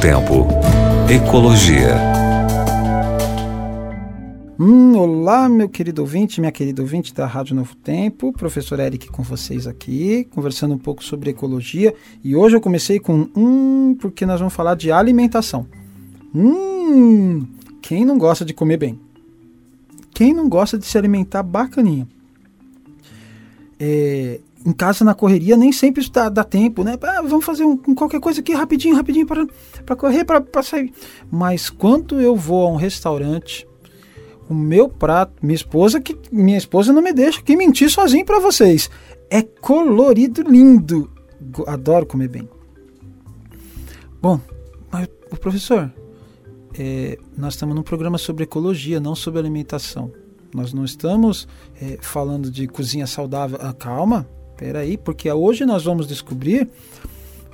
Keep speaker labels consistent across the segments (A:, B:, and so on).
A: Tempo. Ecologia.
B: Hum, olá, meu querido ouvinte, minha querida ouvinte da Rádio Novo Tempo, professor Eric com vocês aqui, conversando um pouco sobre ecologia. E hoje eu comecei com um, porque nós vamos falar de alimentação. Hum, quem não gosta de comer bem? Quem não gosta de se alimentar bacaninha? É, em casa na correria nem sempre dá, dá tempo, né? Ah, vamos fazer um, qualquer coisa aqui rapidinho, rapidinho para correr, para sair. Mas quando eu vou a um restaurante, o meu prato, minha esposa que minha esposa não me deixa que mentir sozinho para vocês. É colorido, lindo. Adoro comer bem. Bom, mas o professor, é, nós estamos num programa sobre ecologia, não sobre alimentação. Nós não estamos é, falando de cozinha saudável. Ah, calma, peraí, porque hoje nós vamos descobrir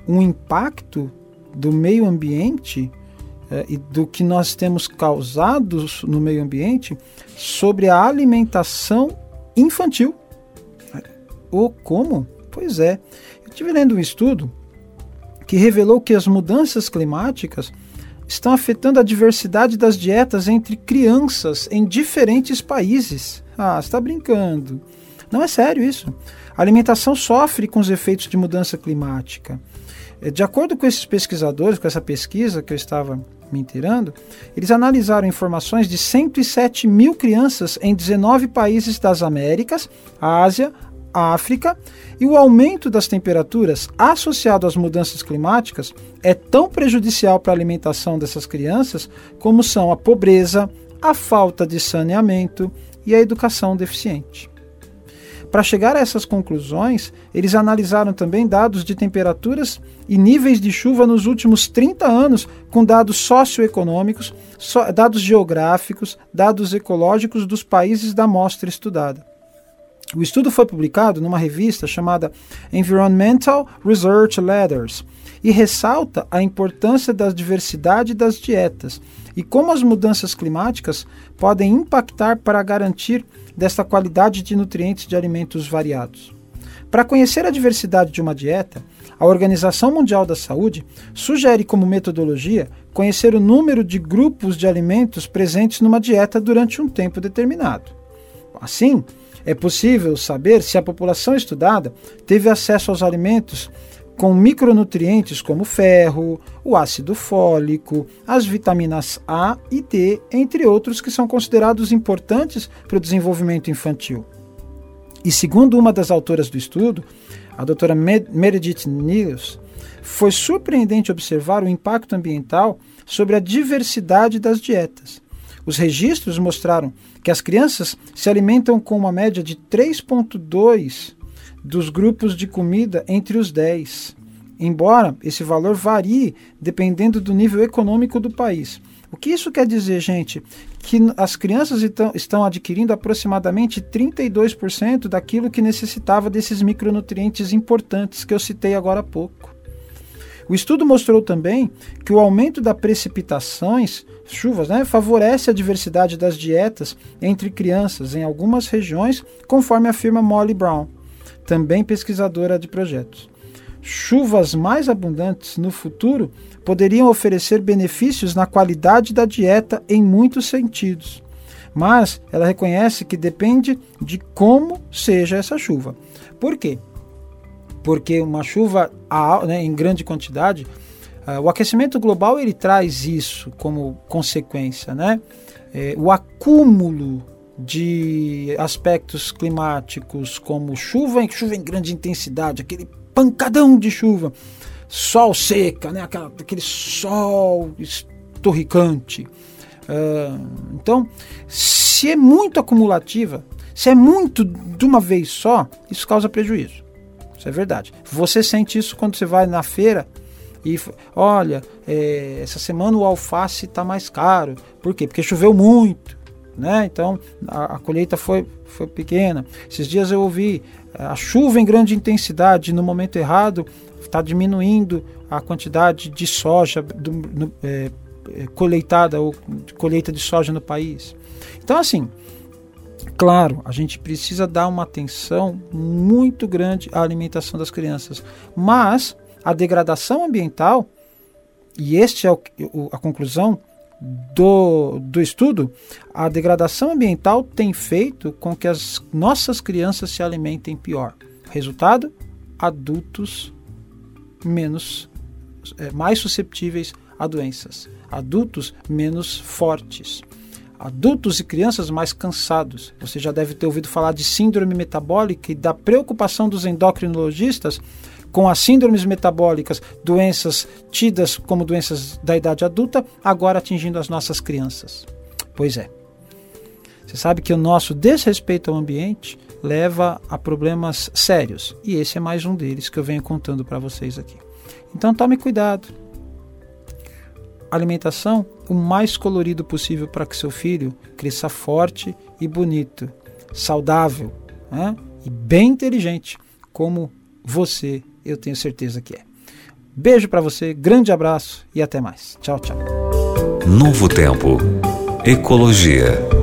B: um impacto do meio ambiente é, e do que nós temos causado no meio ambiente sobre a alimentação infantil. Ou como? Pois é. Eu estive lendo um estudo que revelou que as mudanças climáticas estão afetando a diversidade das dietas entre crianças em diferentes países. Ah, está brincando. Não é sério isso. A alimentação sofre com os efeitos de mudança climática. É, de acordo com esses pesquisadores, com essa pesquisa que eu estava me inteirando, eles analisaram informações de 107 mil crianças em 19 países das Américas, Ásia, África, e o aumento das temperaturas associado às mudanças climáticas é tão prejudicial para a alimentação dessas crianças como são a pobreza, a falta de saneamento e a educação deficiente. Para chegar a essas conclusões, eles analisaram também dados de temperaturas e níveis de chuva nos últimos 30 anos, com dados socioeconômicos, dados geográficos, dados ecológicos dos países da amostra estudada. O estudo foi publicado numa revista chamada Environmental Research Letters e ressalta a importância da diversidade das dietas e como as mudanças climáticas podem impactar para garantir desta qualidade de nutrientes de alimentos variados. Para conhecer a diversidade de uma dieta, a Organização Mundial da Saúde sugere como metodologia conhecer o número de grupos de alimentos presentes numa dieta durante um tempo determinado. Assim, é possível saber se a população estudada teve acesso aos alimentos com micronutrientes como ferro, o ácido fólico, as vitaminas A e D, entre outros que são considerados importantes para o desenvolvimento infantil. E segundo uma das autoras do estudo, a doutora Meredith Niels, foi surpreendente observar o impacto ambiental sobre a diversidade das dietas. Os registros mostraram que as crianças se alimentam com uma média de 3,2 dos grupos de comida entre os 10, embora esse valor varie dependendo do nível econômico do país. O que isso quer dizer, gente? Que as crianças estão, estão adquirindo aproximadamente 32% daquilo que necessitava desses micronutrientes importantes que eu citei agora há pouco. O estudo mostrou também que o aumento das precipitações, chuvas, né, favorece a diversidade das dietas entre crianças em algumas regiões, conforme afirma Molly Brown, também pesquisadora de projetos. Chuvas mais abundantes no futuro poderiam oferecer benefícios na qualidade da dieta em muitos sentidos. Mas ela reconhece que depende de como seja essa chuva. Por quê? porque uma chuva né, em grande quantidade, uh, o aquecimento global ele traz isso como consequência, né? É, o acúmulo de aspectos climáticos como chuva, chuva em grande intensidade, aquele pancadão de chuva, sol seca, né? Aquela, aquele sol estorricante. Uh, então, se é muito acumulativa, se é muito de uma vez só, isso causa prejuízo. Isso é verdade. Você sente isso quando você vai na feira e olha, é, essa semana o alface está mais caro. Por quê? Porque choveu muito. Né? Então a, a, colheita foi, foi pequena. Esses dias eu ouvi a chuva em grande intensidade no momento errado está diminuindo a quantidade de soja do, no, é, coleitada ou colheita de soja no país. Então assim, Claro, a gente precisa dar uma atenção muito grande à alimentação das crianças, mas a degradação ambiental e este é o, a conclusão do, do estudo, a degradação ambiental tem feito com que as nossas crianças se alimentem pior. Resultado: adultos menos é, mais susceptíveis a doenças, adultos menos fortes, adultos e crianças mais cansados. Você já deve ter ouvido falar de síndrome metabólica e da preocupação dos endocrinologistas com as síndromes metabólicas, doenças tidas como doenças da idade adulta, agora atingindo as nossas crianças. Pois é. Você sabe que o nosso desrespeito ao ambiente leva a problemas sérios, e esse é mais um deles que eu venho contando para vocês aqui. Então tome cuidado. Alimentação o mais colorido possível para que seu filho cresça forte e bonito, saudável né? e bem inteligente, como você eu tenho certeza que é. Beijo para você, grande abraço e até mais. Tchau, tchau.
A: Novo Tempo. Ecologia.